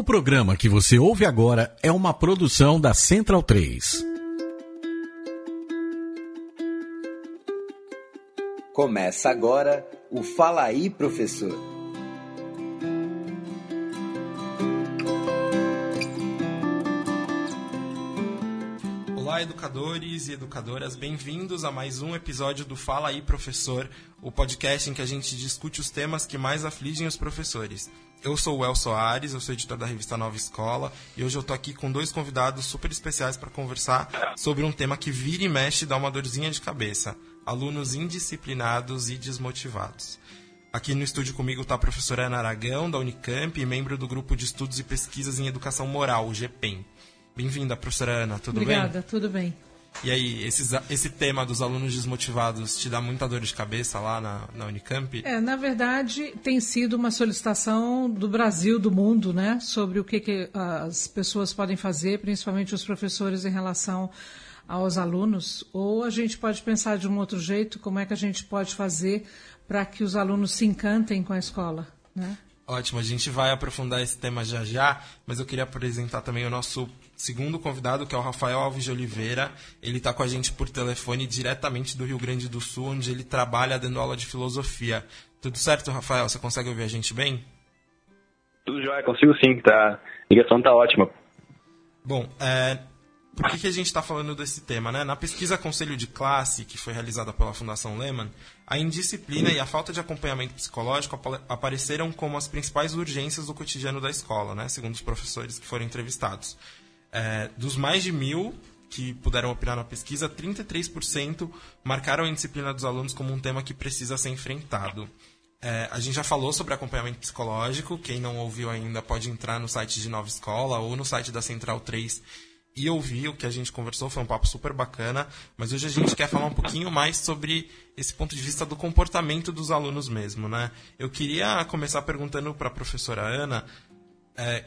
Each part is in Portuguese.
O programa que você ouve agora é uma produção da Central 3. Começa agora o Fala aí, professor. Educadores e educadoras, bem-vindos a mais um episódio do Fala aí, professor, o podcast em que a gente discute os temas que mais afligem os professores. Eu sou o El Soares, eu sou editor da revista Nova Escola e hoje eu tô aqui com dois convidados super especiais para conversar sobre um tema que vira e mexe e dá uma dorzinha de cabeça: alunos indisciplinados e desmotivados. Aqui no estúdio comigo está a professora Ana Aragão, da Unicamp, e membro do grupo de estudos e pesquisas em educação moral, o GPEM. Bem-vinda, professora Ana, tudo Obrigada, bem? Obrigada, tudo bem. E aí, esses, esse tema dos alunos desmotivados te dá muita dor de cabeça lá na, na, Unicamp? É, na verdade, tem sido uma solicitação do Brasil, do mundo, né, sobre o que, que as pessoas podem fazer, principalmente os professores, em relação aos alunos. Ou a gente pode pensar de um outro jeito, como é que a gente pode fazer para que os alunos se encantem com a escola, né? Ótimo, a gente vai aprofundar esse tema já já, mas eu queria apresentar também o nosso segundo convidado, que é o Rafael Alves de Oliveira. Ele está com a gente por telefone diretamente do Rio Grande do Sul, onde ele trabalha dando aula de filosofia. Tudo certo, Rafael? Você consegue ouvir a gente bem? Tudo jóia, consigo sim, tá. A ligação está ótima. Bom, é, por que, que a gente está falando desse tema? Né? Na pesquisa Conselho de Classe, que foi realizada pela Fundação Lehman, a indisciplina e a falta de acompanhamento psicológico apareceram como as principais urgências do cotidiano da escola, né? segundo os professores que foram entrevistados. É, dos mais de mil que puderam opinar na pesquisa, 33% marcaram a indisciplina dos alunos como um tema que precisa ser enfrentado. É, a gente já falou sobre acompanhamento psicológico. Quem não ouviu ainda pode entrar no site de Nova Escola ou no site da Central 3 e ouvir o que a gente conversou. Foi um papo super bacana. Mas hoje a gente quer falar um pouquinho mais sobre esse ponto de vista do comportamento dos alunos mesmo. Né? Eu queria começar perguntando para a professora Ana. É,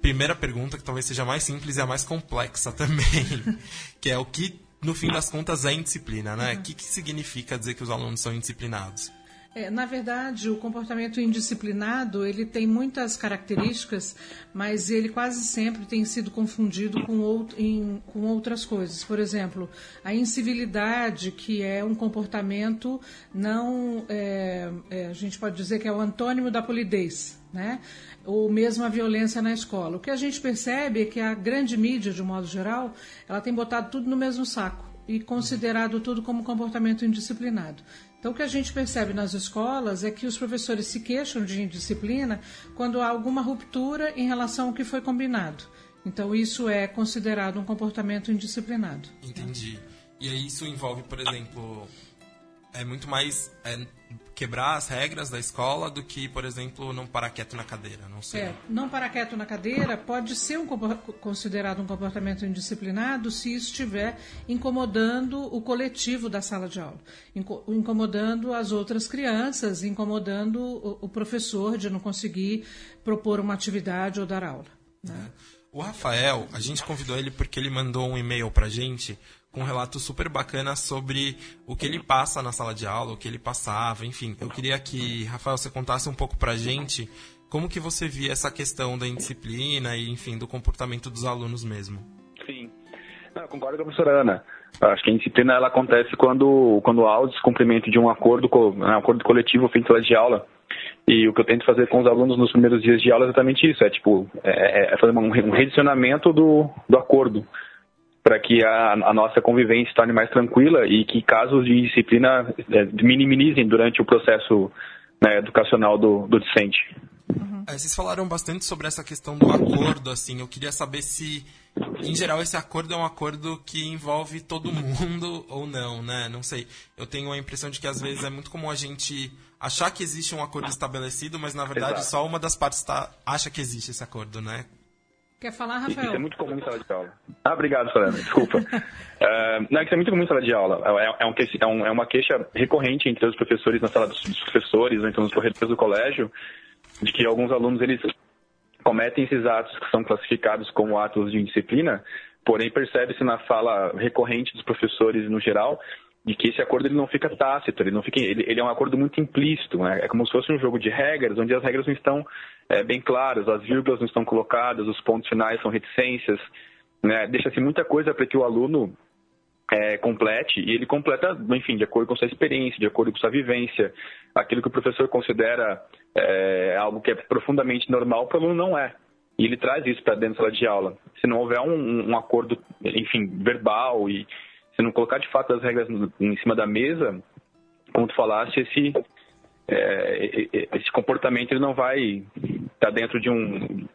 primeira pergunta, que talvez seja a mais simples e a mais complexa também, que é o que, no fim das contas, é indisciplina, né? Uhum. O que, que significa dizer que os alunos são indisciplinados? É, na verdade, o comportamento indisciplinado ele tem muitas características, mas ele quase sempre tem sido confundido com, em, com outras coisas. Por exemplo, a incivilidade, que é um comportamento não, é, é, a gente pode dizer que é o antônimo da polidez, né? ou mesmo a violência na escola. O que a gente percebe é que a grande mídia, de um modo geral, ela tem botado tudo no mesmo saco e considerado tudo como comportamento indisciplinado. Então, o que a gente percebe nas escolas é que os professores se queixam de indisciplina quando há alguma ruptura em relação ao que foi combinado. Então, isso é considerado um comportamento indisciplinado. Entendi. E aí isso envolve, por exemplo, é muito mais é, quebrar as regras da escola do que, por exemplo, não parar quieto na cadeira, não sei. É, não parar quieto na cadeira pode ser um, considerado um comportamento indisciplinado se estiver incomodando o coletivo da sala de aula, incomodando as outras crianças, incomodando o, o professor de não conseguir propor uma atividade ou dar aula. Né? É. O Rafael, a gente convidou ele porque ele mandou um e-mail para gente com um relato super bacana sobre o que ele passa na sala de aula, o que ele passava, enfim. Eu queria que, Rafael, você contasse um pouco pra gente como que você via essa questão da indisciplina e, enfim, do comportamento dos alunos mesmo. Sim. Não, eu concordo com a professora Ana. Acho que a indisciplina ela acontece quando, quando há o descumprimento de um acordo, né, um acordo coletivo feito sala de aula. E o que eu tento fazer com os alunos nos primeiros dias de aula é exatamente isso, é tipo, é, é fazer um, um redicionamento do, do acordo para que a, a, nossa convivência se torne mais tranquila e que casos de disciplina é, minimizem durante o processo né, educacional do, do discente. Uhum. É, vocês falaram bastante sobre essa questão do acordo, assim, eu queria saber se, em geral, esse acordo é um acordo que envolve todo mundo ou não, né? Não sei. Eu tenho a impressão de que às vezes é muito comum a gente achar que existe um acordo estabelecido, mas na verdade Exato. só uma das partes tá, acha que existe esse acordo, né? Quer falar, Rafael? Isso é muito comum em sala de aula. Ah, obrigado, Fernanda. Desculpa. uh, não, isso é muito comum em sala de aula. É, é, um, é, um, é uma queixa recorrente entre os professores, na sala dos, dos professores, ou então nos corredores do colégio, de que alguns alunos eles cometem esses atos que são classificados como atos de indisciplina, porém percebe-se na fala recorrente dos professores no geral de que esse acordo ele não fica tácito, ele não fica, ele, ele é um acordo muito implícito, né? é como se fosse um jogo de regras, onde as regras não estão é, bem claras, as vírgulas não estão colocadas, os pontos finais são reticências, né? deixa-se muita coisa para que o aluno é, complete, e ele completa, enfim, de acordo com sua experiência, de acordo com sua vivência, aquilo que o professor considera é, algo que é profundamente normal, para o aluno não é. E ele traz isso para dentro da sala de aula. Se não houver um, um acordo, enfim, verbal e se não colocar de fato as regras em cima da mesa, como tu falaste, esse, é, esse comportamento ele não vai estar tá dentro de um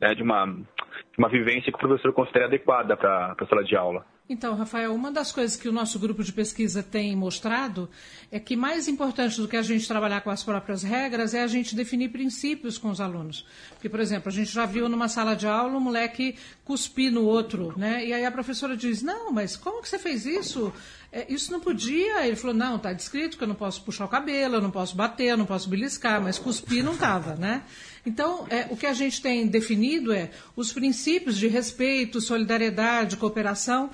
né, de uma, de uma vivência que o professor considera adequada para a sala de aula. Então, Rafael, uma das coisas que o nosso grupo de pesquisa tem mostrado é que mais importante do que a gente trabalhar com as próprias regras é a gente definir princípios com os alunos. Porque, por exemplo, a gente já viu numa sala de aula um moleque cuspir no outro, né? E aí a professora diz: Não, mas como que você fez isso? É, isso não podia. Ele falou: Não, está descrito que eu não posso puxar o cabelo, eu não posso bater, eu não posso beliscar, mas cuspir não estava, né? Então, é, o que a gente tem definido é os princípios de respeito, solidariedade, cooperação,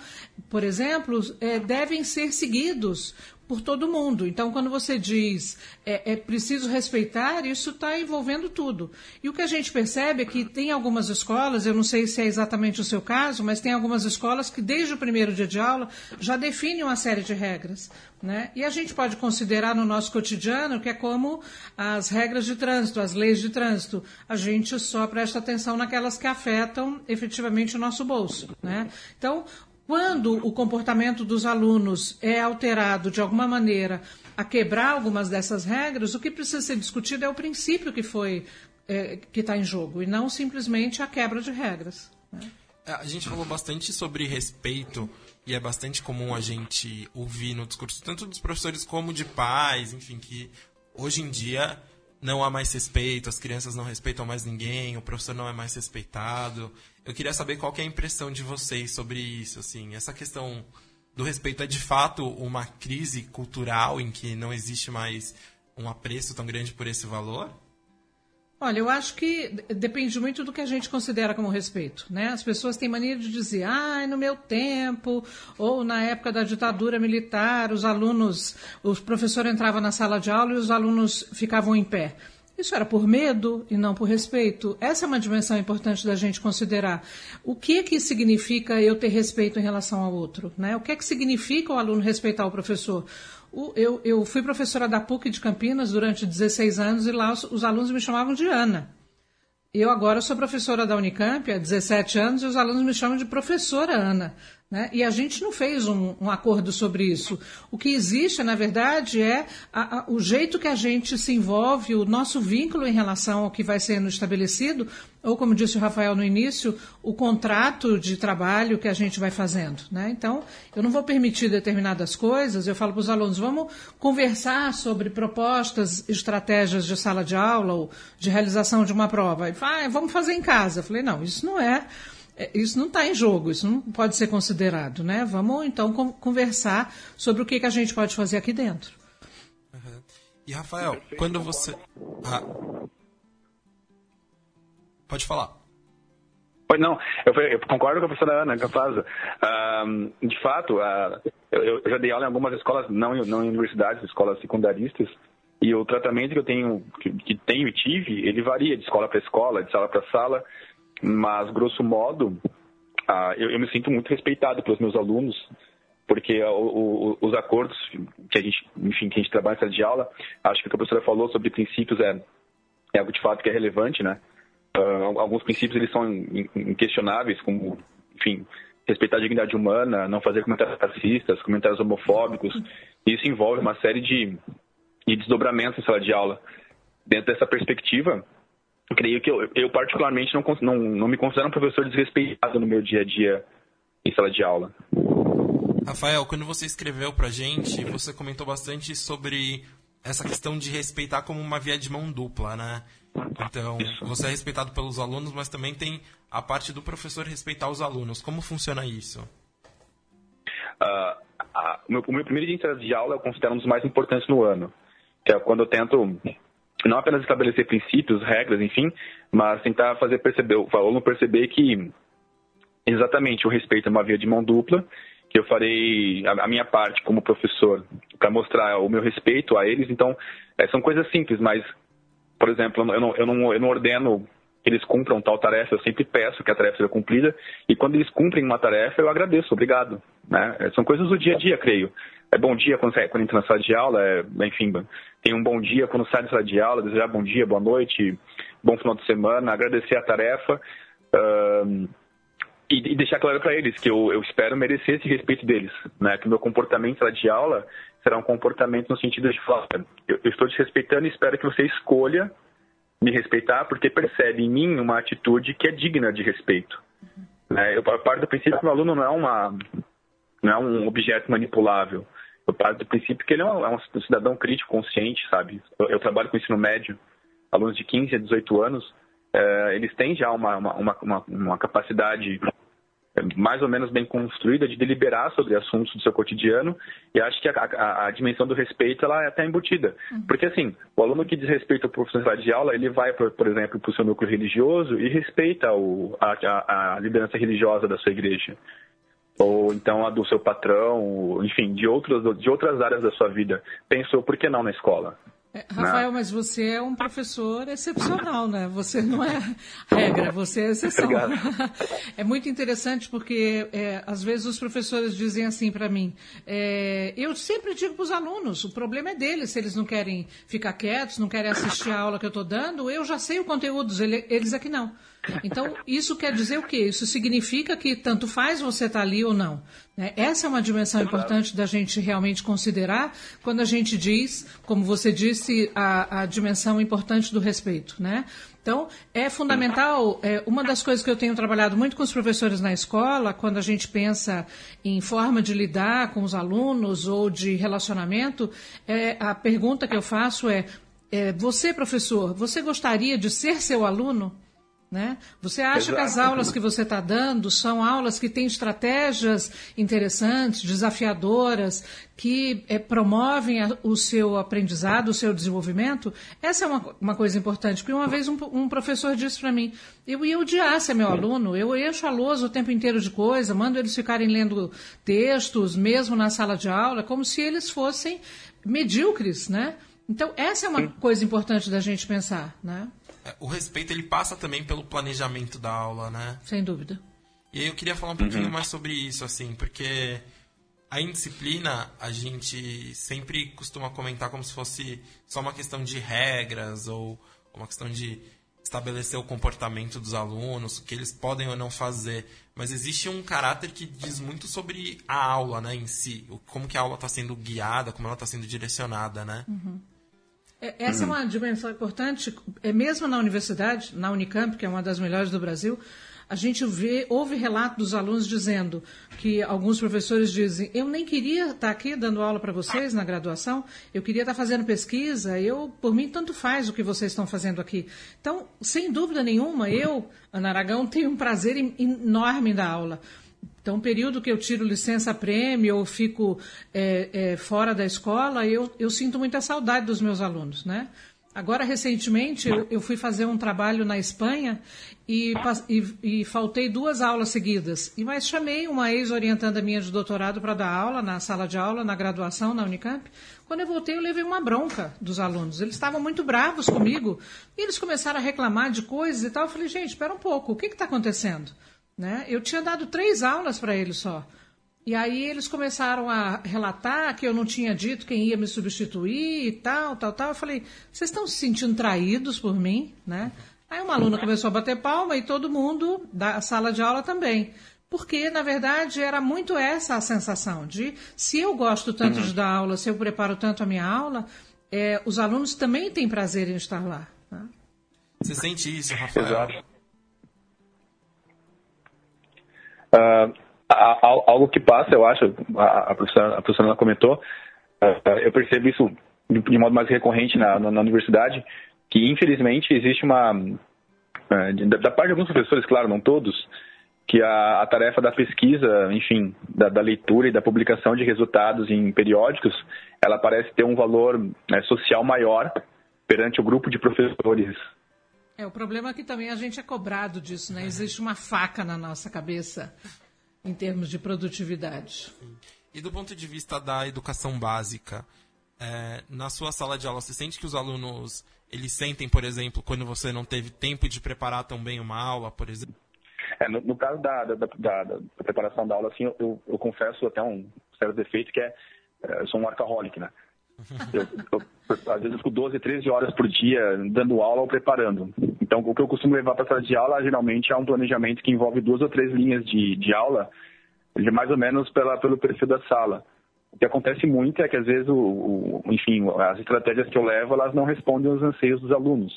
por exemplo, é, devem ser seguidos por todo mundo. Então, quando você diz é, é preciso respeitar, isso está envolvendo tudo. E o que a gente percebe é que tem algumas escolas, eu não sei se é exatamente o seu caso, mas tem algumas escolas que desde o primeiro dia de aula já definem uma série de regras. Né? E a gente pode considerar no nosso cotidiano que é como as regras de trânsito, as leis de trânsito. A gente só presta atenção naquelas que afetam efetivamente o nosso bolso. Né? Então, quando o comportamento dos alunos é alterado de alguma maneira a quebrar algumas dessas regras, o que precisa ser discutido é o princípio que foi é, que está em jogo e não simplesmente a quebra de regras. Né? É, a gente falou bastante sobre respeito e é bastante comum a gente ouvir no discurso tanto dos professores como de pais, enfim, que hoje em dia não há mais respeito, as crianças não respeitam mais ninguém, o professor não é mais respeitado. Eu queria saber qual que é a impressão de vocês sobre isso, assim, essa questão do respeito é de fato uma crise cultural em que não existe mais um apreço tão grande por esse valor? Olha, eu acho que depende muito do que a gente considera como respeito, né? As pessoas têm mania de dizer, ah, no meu tempo, ou na época da ditadura militar, os alunos, o professor entrava na sala de aula e os alunos ficavam em pé. Isso era por medo e não por respeito. Essa é uma dimensão importante da gente considerar. O que que significa eu ter respeito em relação ao outro? Né? O que é que significa o aluno respeitar o professor? O, eu, eu, fui professora da PUC de Campinas durante 16 anos e lá os, os alunos me chamavam de Ana. Eu agora sou professora da Unicamp há 17 anos e os alunos me chamam de professora Ana. Né? E a gente não fez um, um, acordo sobre isso. O que existe, na verdade, é a, a, o jeito que a gente se envolve, o nosso vínculo em relação ao que vai sendo estabelecido, ou, como disse o Rafael no início, o contrato de trabalho que a gente vai fazendo. Né? Então, eu não vou permitir determinadas coisas, eu falo para os alunos, vamos conversar sobre propostas, estratégias de sala de aula ou de realização de uma prova. E ah, vamos fazer em casa. Eu falei, não, isso não é, isso não está em jogo, isso não pode ser considerado, né? Vamos então conversar sobre o que, que a gente pode fazer aqui dentro. Uhum. E Rafael, quando você. Ah. Pode falar. Pois não, eu, eu, concordo com a professora Ana Capaz. Uh, de fato, uh, eu, eu, já dei aula em algumas escolas, não, não em universidades, escolas secundaristas, e o tratamento que eu tenho, que, que tenho e tive, ele varia de escola para escola, de sala para sala. Mas, grosso modo, ah, eu, eu, me sinto muito respeitado pelos meus alunos, porque o, o, os acordos que a gente, enfim, que a gente trabalha sala de aula, acho que o que a professora falou sobre princípios é, é algo de fato que é relevante, né? Uh, alguns princípios eles são inquestionáveis, como, enfim, respeitar a dignidade humana, não fazer comentários racistas, comentários homofóbicos. Isso envolve uma série de, de desdobramentos em sala de aula. Dentro dessa perspectiva, creio que eu, eu particularmente não, não, não me considero um professor desrespeitado no meu dia a dia em sala de aula. Rafael, quando você escreveu pra gente, você comentou bastante sobre essa questão de respeitar como uma via de mão dupla, né? Então, isso. você é respeitado pelos alunos, mas também tem a parte do professor respeitar os alunos. Como funciona isso? Uh, uh, o, meu, o meu primeiro dia de aula eu considero um dos mais importantes no ano, que é quando eu tento não apenas estabelecer princípios, regras, enfim, mas tentar fazer perceber, o aluno perceber que exatamente o respeito é uma via de mão dupla, que eu farei a, a minha parte como professor para mostrar o meu respeito a eles. Então, é, são coisas simples, mas, por exemplo, eu não, eu não, eu não ordeno que eles cumpram tal tarefa, eu sempre peço que a tarefa seja cumprida, e quando eles cumprem uma tarefa, eu agradeço, obrigado. Né? É, são coisas do dia a dia, creio. É bom dia quando, sai, quando entra na sala de aula, é, enfim, tem um bom dia quando sai da sala de aula, desejar bom dia, boa noite, bom final de semana, agradecer a tarefa uh, e, e, deixar claro para eles que eu, eu, espero merecer esse respeito deles, né? que meu comportamento na sala de aula será um comportamento no sentido de falar, eu, eu estou te respeitando e espero que você escolha me respeitar porque percebe em mim uma atitude que é digna de respeito. Né? Eu parto do princípio que o aluno não é, uma, não é um objeto manipulável. Eu parto do princípio que ele é um, é um cidadão crítico, consciente, sabe? Eu, eu, trabalho com ensino médio, alunos de 15 a 18 anos, é, eles têm já uma, uma, uma, uma capacidade mais ou menos bem construída de deliberar sobre assuntos do seu cotidiano e acho que a, a, a dimensão do respeito ela é até embutida. Uhum. Porque assim, o aluno que desrespeita o professor de aula, ele vai, por, por exemplo, para o seu núcleo religioso e respeita o, a, a liderança religiosa da sua igreja ou então a do seu patrão, enfim, de, outros, de outras áreas da sua vida. Pensou, por que não na escola? É, Rafael, mas você é um professor excepcional, né? Você não é regra, você é exceção. Obrigado. É muito interessante porque é, às vezes os professores dizem assim para mim: é, eu sempre digo para os alunos, o problema é deles, se eles não querem ficar quietos, não querem assistir a aula que eu estou dando, eu já sei o conteúdo, eles aqui não. Então, isso quer dizer o quê? Isso significa que tanto faz você estar tá ali ou não. Né? Essa é uma dimensão importante da gente realmente considerar quando a gente diz, como você disse, a, a dimensão importante do respeito. Né? Então, é fundamental, é, uma das coisas que eu tenho trabalhado muito com os professores na escola, quando a gente pensa em forma de lidar com os alunos ou de relacionamento, é, a pergunta que eu faço é, é você, professor, você gostaria de ser seu aluno? Né? Você acha Exato. que as aulas que você está dando são aulas que têm estratégias interessantes, desafiadoras, que é, promovem a, o seu aprendizado, o seu desenvolvimento? Essa é uma, uma coisa importante, porque uma vez um, um professor disse para mim, eu ia odiar ser meu aluno, eu encho a lousa o tempo inteiro de coisa, mando eles ficarem lendo textos, mesmo na sala de aula, como se eles fossem medíocres, né? Então, essa é uma coisa importante da gente pensar, né? É, o respeito ele passa também pelo planejamento da aula, né? Sem dúvida. E aí eu queria falar um pouquinho uhum. mais sobre isso, assim, porque a indisciplina a gente sempre costuma comentar como se fosse só uma questão de regras ou uma questão de estabelecer o comportamento dos alunos, o que eles podem ou não fazer. Mas existe um caráter que diz muito sobre a aula, né, em si, como que a aula está sendo guiada, como ela está sendo direcionada, né? Uhum. É, essa é uma dimensão importante, é mesmo na universidade, na Unicamp, que é uma das melhores do Brasil, a gente vê, houve relato dos alunos dizendo que alguns professores dizem: eu nem queria estar aqui dando aula para vocês na graduação, eu queria estar fazendo pesquisa, eu, por mim, tanto faz o que vocês estão fazendo aqui. Então, sem dúvida nenhuma, eu, Ana Aragão, tenho um prazer enorme da aula. Então, período que eu tiro licença-prêmio ou fico é, é, fora da escola, eu, eu sinto muita saudade dos meus alunos, né? Agora, recentemente, eu, eu fui fazer um trabalho na Espanha e, e, e, faltei duas aulas seguidas. E mas chamei uma ex-orientanda minha de doutorado para dar aula na sala de aula, na graduação, na Unicamp. Quando eu voltei, eu levei uma bronca dos alunos. Eles estavam muito bravos comigo e eles começaram a reclamar de coisas e tal. Eu falei, gente, espera um pouco, o que está acontecendo? Né? Eu tinha dado três aulas para eles só. E aí eles começaram a relatar que eu não tinha dito quem ia me substituir e tal, tal, tal. Eu falei, vocês estão se sentindo traídos por mim, né? Aí uma aluna começou a bater palma e todo mundo da sala de aula também. Porque, na verdade, era muito essa a sensação de se eu gosto tanto de dar aula, se eu preparo tanto a minha aula, é, os alunos também têm prazer em estar lá. Né? Você sente isso, Rafael? Exato. Uh, algo que passa, eu acho, a, a professora, a professora comentou, uh, eu percebo isso de, de, modo mais recorrente na, na, na, universidade, que infelizmente existe uma, uh, da, parte de alguns professores, claro, não todos, que a, a tarefa da pesquisa, enfim, da, da, leitura e da publicação de resultados em periódicos, ela parece ter um valor né, social maior perante o grupo de professores é, o problema é que também a gente é cobrado disso, né? Existe uma faca na nossa cabeça. em termos de produtividade. E do ponto de vista da educação básica, é, na sua sala de aula, você sente que os alunos eles sentem, por exemplo, quando você não teve tempo de preparar tão bem uma aula, por exemplo? É, no, no, caso da, da, da, da, preparação da aula, assim, eu, eu, eu confesso até um certo defeito que é, é eu sou um workaholic, né? Eu, eu, às vezes eu fico 12, 13 horas por dia dando aula ou preparando. Então, o que eu costumo levar para a sala de aula, geralmente, é um planejamento que envolve duas ou três linhas de, de aula, mais ou menos pela, pelo perfil da sala. O que acontece muito é que, às vezes, o, o, enfim, as estratégias que eu levo, elas não respondem aos anseios dos alunos.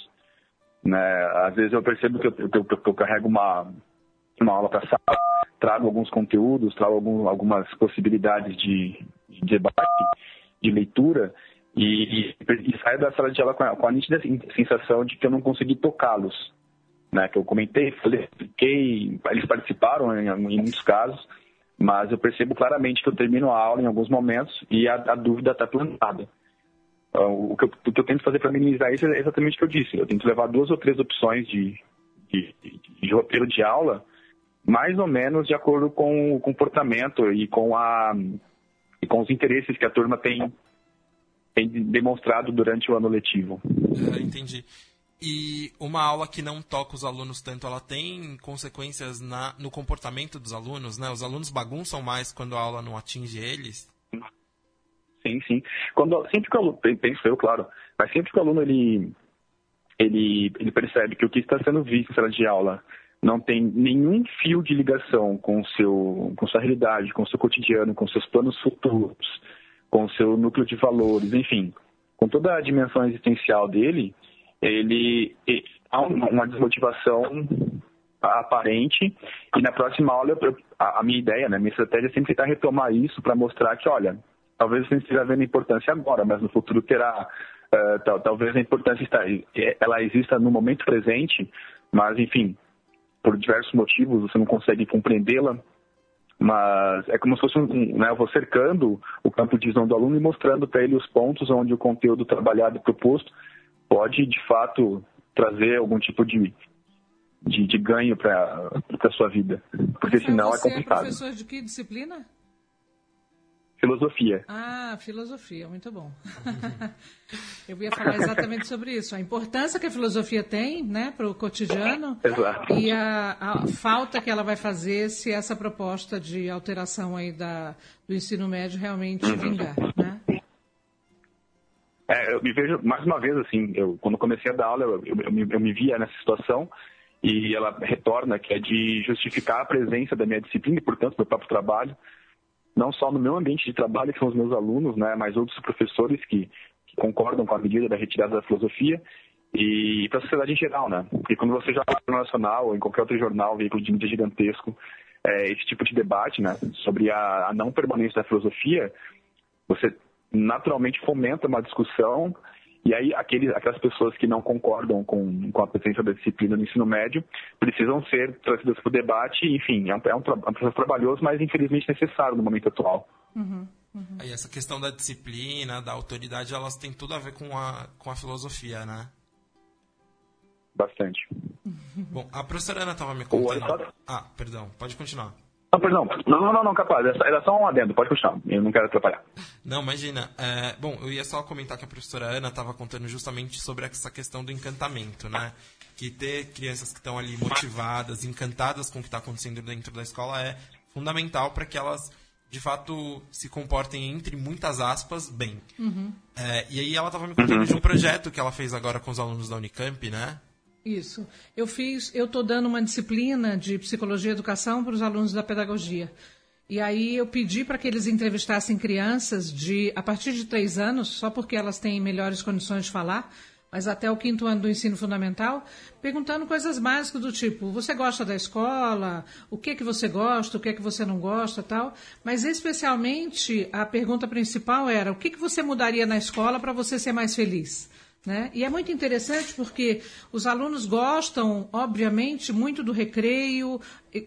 Né? Às vezes eu percebo que eu, que eu, que eu carrego uma, uma aula para a sala, trago alguns conteúdos, trago algum, algumas possibilidades de, de debate, de leitura, e, e, e saio da sala de aula com a, com a nítida sensação de que eu não consegui tocá-los. Né? Que eu comentei, falei, expliquei, eles participaram em, em, muitos casos, mas eu percebo claramente que eu termino a aula em alguns momentos e a, a dúvida está plantada. Então, o, que eu, o que eu tento fazer para minimizar isso é exatamente o que eu disse. Eu tento levar duas ou três opções de, de, de, de roteiro de aula, mais ou menos de acordo com o comportamento e com, a, e com os interesses que a turma tem, tem demonstrado durante o ano letivo. É, entendi. E uma aula que não toca os alunos tanto, ela tem consequências na, no comportamento dos alunos, né? Os alunos bagunçam mais quando a aula não atinge eles? Sim, sim. Quando, sempre que o aluno, penso eu, claro, mas sempre que o aluno ele, ele, ele percebe que o que está sendo visto na sala de aula não tem nenhum fio de ligação com seu com sua realidade, com seu cotidiano, com seus planos futuros, com seu núcleo de valores, enfim, com toda a dimensão existencial dele, ele, ele há uma desmotivação aparente e na próxima aula eu, a, minha ideia, né, minha estratégia é sempre tentar retomar isso para mostrar que, olha, talvez você esteja vendo importância agora, mas no futuro terá. Uh, tal, talvez a importância está, ela exista no momento presente, mas enfim, por diversos motivos você não consegue compreendê-la, mas é como se fosse um, né, eu vou cercando o campo de visão do aluno e mostrando para ele os pontos onde o conteúdo trabalhado e proposto pode, de fato, trazer algum tipo de, de, de ganho para a sua vida. Porque senão é complicado. Você é professor de que disciplina? Filosofia. Ah, filosofia, muito bom. Eu ia falar exatamente sobre isso, a importância que a filosofia tem né, para o cotidiano Exato. e a, a, falta que ela vai fazer se essa proposta de alteração aí da, do ensino médio realmente uhum. vingar. Né? É, eu me vejo, mais uma vez, assim, eu, quando comecei a dar aula, eu, eu, eu, me, eu me via nessa situação e ela retorna, que é de justificar a presença da minha disciplina e, portanto, do próprio trabalho não só no meu ambiente de trabalho, que são os meus alunos, né, mas outros professores que, que concordam com a medida da retirada da filosofia e para a sociedade em geral, né? Porque quando você joga no Nacional ou em qualquer outro jornal, veículo de mídia gigantesco, é, esse tipo de debate, né, sobre a, a não permanência da filosofia, você naturalmente fomenta uma discussão e aí, aqueles, aquelas pessoas que não concordam com, com a presença da disciplina no ensino médio precisam ser trazidas para o debate. Enfim, é um, é um, é um, processo trabalhoso, mas infelizmente necessário no momento atual. Uhum, uhum. Aí essa questão da disciplina, da autoridade, elas têm tudo a ver com a, com a filosofia, né? Bastante. Bom, a professora Ana estava me contando... Ah, perdão, pode continuar. Não, pois não. Não, não, não, capaz. Era só um adendo, pode puxar. Eu não quero atrapalhar. Não, imagina. É, bom, eu ia só comentar que a professora Ana estava contando justamente sobre essa questão do encantamento, né? Que ter crianças que estão ali motivadas, encantadas com o que está acontecendo dentro da escola é fundamental para que elas, de fato, se comportem, entre muitas aspas, bem. Uhum. É, e aí ela estava me contando uhum. de um projeto que ela fez agora com os alunos da Unicamp, né? Isso. Eu fiz, eu estou dando uma disciplina de psicologia e educação para os alunos da pedagogia. E aí eu pedi para que eles entrevistassem crianças de a partir de três anos, só porque elas têm melhores condições de falar, mas até o quinto ano do ensino fundamental, perguntando coisas básicas do tipo: você gosta da escola? O que que você gosta? O que que você não gosta, tal? Mas especialmente a pergunta principal era: o que que você mudaria na escola para você ser mais feliz? Né? E é muito interessante porque os alunos gostam, obviamente, muito do recreio,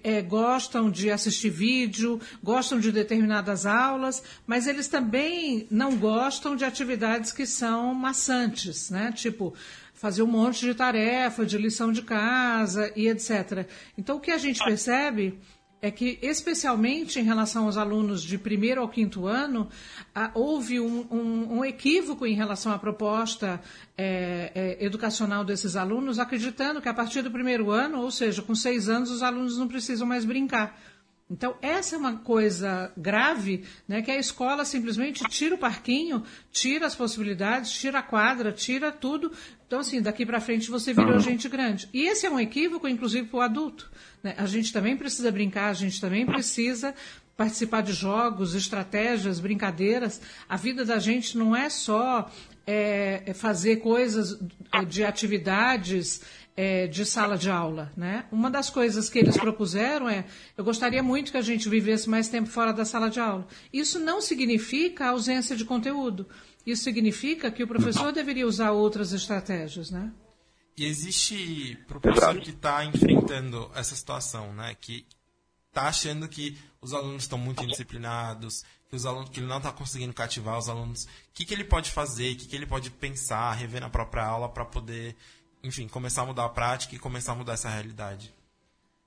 é, gostam de assistir vídeo, gostam de determinadas aulas, mas eles também não gostam de atividades que são maçantes, né? tipo fazer um monte de tarefa, de lição de casa e etc. Então, o que a gente percebe é que, especialmente em relação aos alunos de primeiro ao quinto ano, ah, houve um, um, um, equívoco em relação à proposta é, é, educacional desses alunos, acreditando que a partir do primeiro ano, ou seja, com seis anos, os alunos não precisam mais brincar. Então, essa é uma coisa grave, né, que a escola simplesmente tira o parquinho, tira as possibilidades, tira a quadra, tira tudo. Então, assim, daqui para frente você virou uhum. gente grande. E esse é um equívoco, inclusive, para o adulto. Né? A gente também precisa brincar, a gente também precisa participar de jogos, estratégias, brincadeiras. A vida da gente não é só é, fazer coisas é, de atividades é, de sala de aula. Né? Uma das coisas que eles propuseram é: eu gostaria muito que a gente vivesse mais tempo fora da sala de aula. Isso não significa ausência de conteúdo. Isso significa que o professor deveria usar outras estratégias, né? E existe professor que está enfrentando essa situação, né? Que está achando que os alunos estão muito indisciplinados, que, os alunos, que ele não está conseguindo cativar os alunos. O que, que ele pode fazer? O que, que ele pode pensar, rever na própria aula para poder enfim, começar a mudar a prática e começar a mudar essa realidade?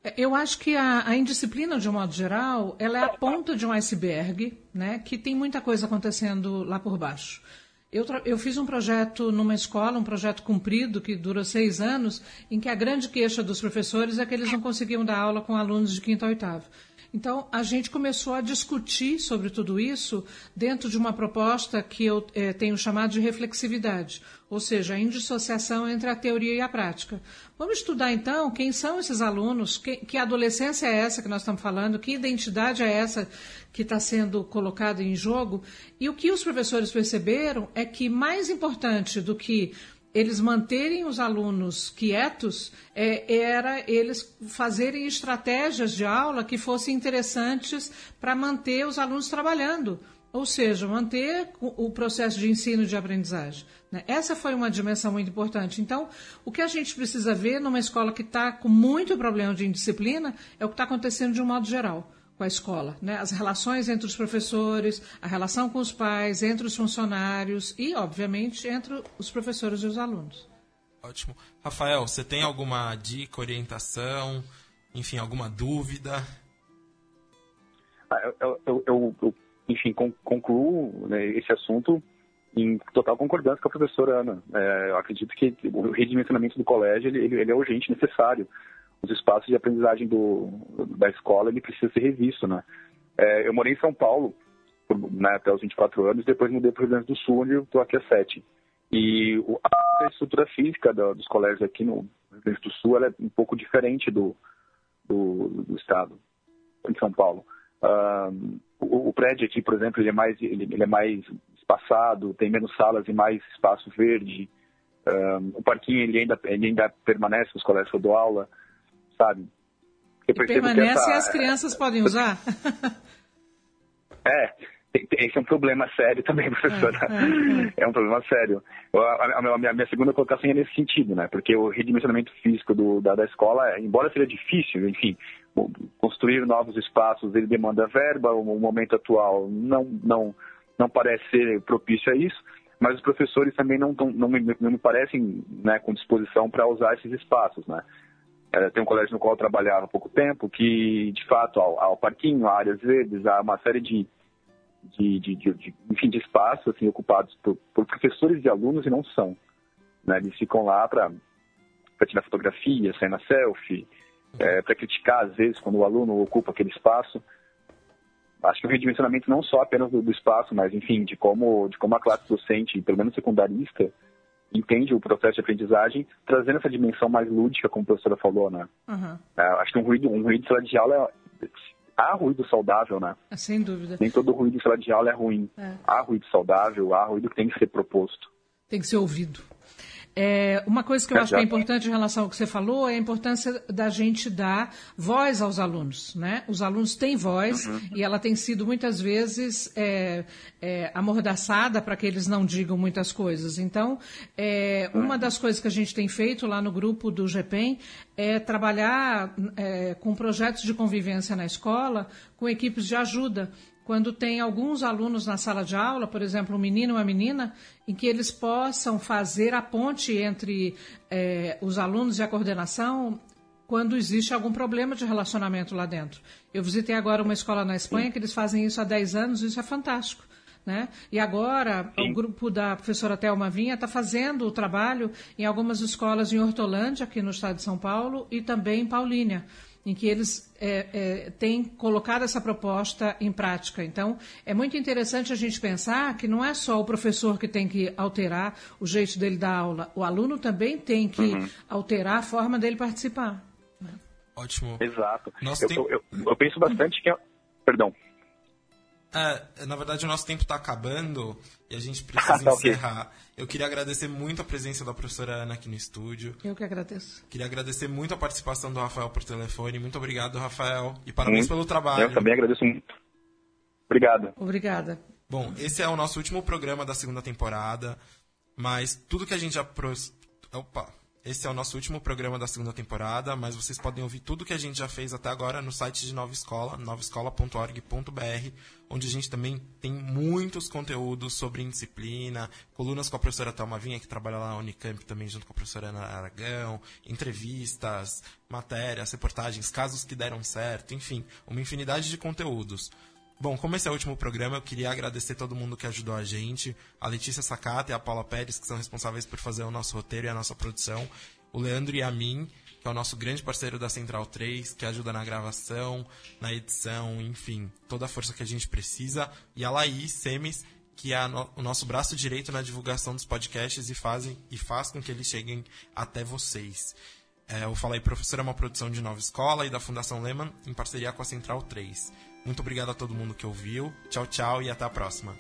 É, eu acho que a, a, indisciplina, de um modo geral, ela é a ponta de um iceberg, né, que tem muita coisa acontecendo lá por baixo. Eu, eu, fiz um projeto numa escola, um projeto cumprido, que durou seis anos, em que a grande queixa dos professores é que eles não conseguiam dar aula com alunos de quinto a oitavo. Então, a gente começou a discutir sobre tudo isso dentro de uma proposta que eu é, tenho chamado de reflexividade, ou seja, a indissociação entre a teoria e a prática. Vamos estudar, então, quem são esses alunos, que, que adolescência é essa que nós estamos falando, que identidade é essa que está sendo colocada em jogo, e o que os professores perceberam é que mais importante do que eles manterem os alunos quietos é, era eles fazerem estratégias de aula que fossem interessantes para manter os alunos trabalhando, ou seja, manter o processo de ensino de aprendizagem. Né? Essa foi uma dimensão muito importante. Então, o que a gente precisa ver numa escola que está com muito problema de indisciplina é o que está acontecendo de um modo geral com a escola, né? As relações entre os professores, a relação com os pais, entre os funcionários e, obviamente, entre os professores e os alunos. Ótimo. Rafael, você tem alguma dica, orientação, enfim, alguma dúvida? Ah, eu, eu, eu, eu enfim, concluo né, esse assunto em total concordância com a professora Ana. É, eu acredito que o redimensionamento do colégio ele, ele é urgente, necessário os espaços de aprendizagem do, da escola ele precisa ser revisto, né? É, eu morei em São Paulo por, né, até os 24 anos, depois mudei para o Rio Grande do Sul, onde eu estou aqui há sete. E o, a estrutura física do, dos colégios aqui no Rio Grande do Sul é um pouco diferente do, do, do estado, em São Paulo. Uh, o, o, prédio aqui, por exemplo, ele é mais ele, ele, é mais espaçado, tem menos salas e mais espaço verde. Uh, o parquinho ele ainda, ele ainda permanece nos colégios dou aula sabe? Eu permanece essa, e as crianças podem usar? é, esse é um problema sério também, professora. É, é, é. um problema sério. A, a, minha, minha, segunda colocação é nesse sentido, né? Porque o redimensionamento físico do, da, da escola, embora seja difícil, enfim, construir novos espaços, ele demanda verba, o, o momento atual não, não, não parece ser propício a isso, mas os professores também não, tão, não, me, não me parecem né, com disposição para usar esses espaços, né? É, tem um colégio no qual eu trabalhava há pouco tempo, que de fato há, o parquinho, há áreas verdes, há uma série de, de, de, de enfim, de espaços assim, ocupados por, por, professores e alunos e não são. Né? Eles ficam lá para tirar fotografia, sair na selfie, é, para criticar às vezes quando o aluno ocupa aquele espaço. Acho que o redimensionamento não só apenas do, do espaço, mas enfim, de como, de como a classe docente, pelo menos secundarista, entende o processo de aprendizagem, trazendo essa dimensão mais lúdica, como a professora falou, né? Uhum. É, acho que um ruído, um ruído de sala de aula é... há ruído saudável, né? Ah, sem dúvida. Nem todo ruído de sala de aula é ruim. É. Há ruído saudável, há ruído que tem que ser proposto. Tem que ser ouvido. É, uma coisa que eu acho que é importante em relação ao que você falou é a importância da gente dar voz aos alunos. Né? Os alunos têm voz uhum. e ela tem sido muitas vezes é, é, amordaçada para que eles não digam muitas coisas. Então, é, uma das coisas que a gente tem feito lá no grupo do GPEM é trabalhar é, com projetos de convivência na escola com equipes de ajuda quando tem alguns alunos na sala de aula, por exemplo, um menino e uma menina, em que eles possam fazer a ponte entre é, os alunos e a coordenação quando existe algum problema de relacionamento lá dentro. Eu visitei agora uma escola na Espanha que eles fazem isso há 10 anos, isso é fantástico. Né? E agora Sim. o grupo da professora Thelma Vinha está fazendo o trabalho em algumas escolas em Hortolândia, aqui no estado de São Paulo, e também em Paulínia em que eles é, é, têm colocado essa proposta em prática. Então, é muito interessante a gente pensar que não é só o professor que tem que alterar o jeito dele dar aula, o aluno também tem que uhum. alterar a forma dele participar. Né? Ótimo. Exato. Eu, tem... eu, eu, eu penso bastante que. É, perdão. É, na verdade, o nosso tempo está acabando e a gente precisa tá encerrar. Okay. Eu queria agradecer muito a presença da professora Ana aqui no estúdio. Eu que agradeço. Queria agradecer muito a participação do Rafael por telefone. Muito obrigado, Rafael. E parabéns muito. pelo trabalho. Eu também agradeço muito. Obrigado. Obrigada. Bom, esse é o nosso último programa da segunda temporada. Mas tudo que a gente já. Opa! Esse é o nosso último programa da segunda temporada, mas vocês podem ouvir tudo que a gente já fez até agora no site de Nova Escola, novaescola.org.br, onde a gente também tem muitos conteúdos sobre indisciplina, colunas com a professora Thelma Vinha, que trabalha lá na Unicamp também junto com a professora Ana Aragão, entrevistas, matérias, reportagens, casos que deram certo, enfim, uma infinidade de conteúdos. Bom, como esse é o último programa, eu queria agradecer todo mundo que ajudou a gente. A Letícia Sacata e a Paula Pérez, que são responsáveis por fazer o nosso roteiro e a nossa produção. O Leandro e a mim, que é o nosso grande parceiro da Central 3, que ajuda na gravação, na edição, enfim, toda a força que a gente precisa. E a Laís Semes, que é no, o nosso braço direito na divulgação dos podcasts e, fazem, e faz com que eles cheguem até vocês. É, eu falei Professor é uma produção de Nova Escola e da Fundação Lehman, em parceria com a Central 3. Muito obrigado a todo mundo que ouviu. Tchau, tchau e até a próxima.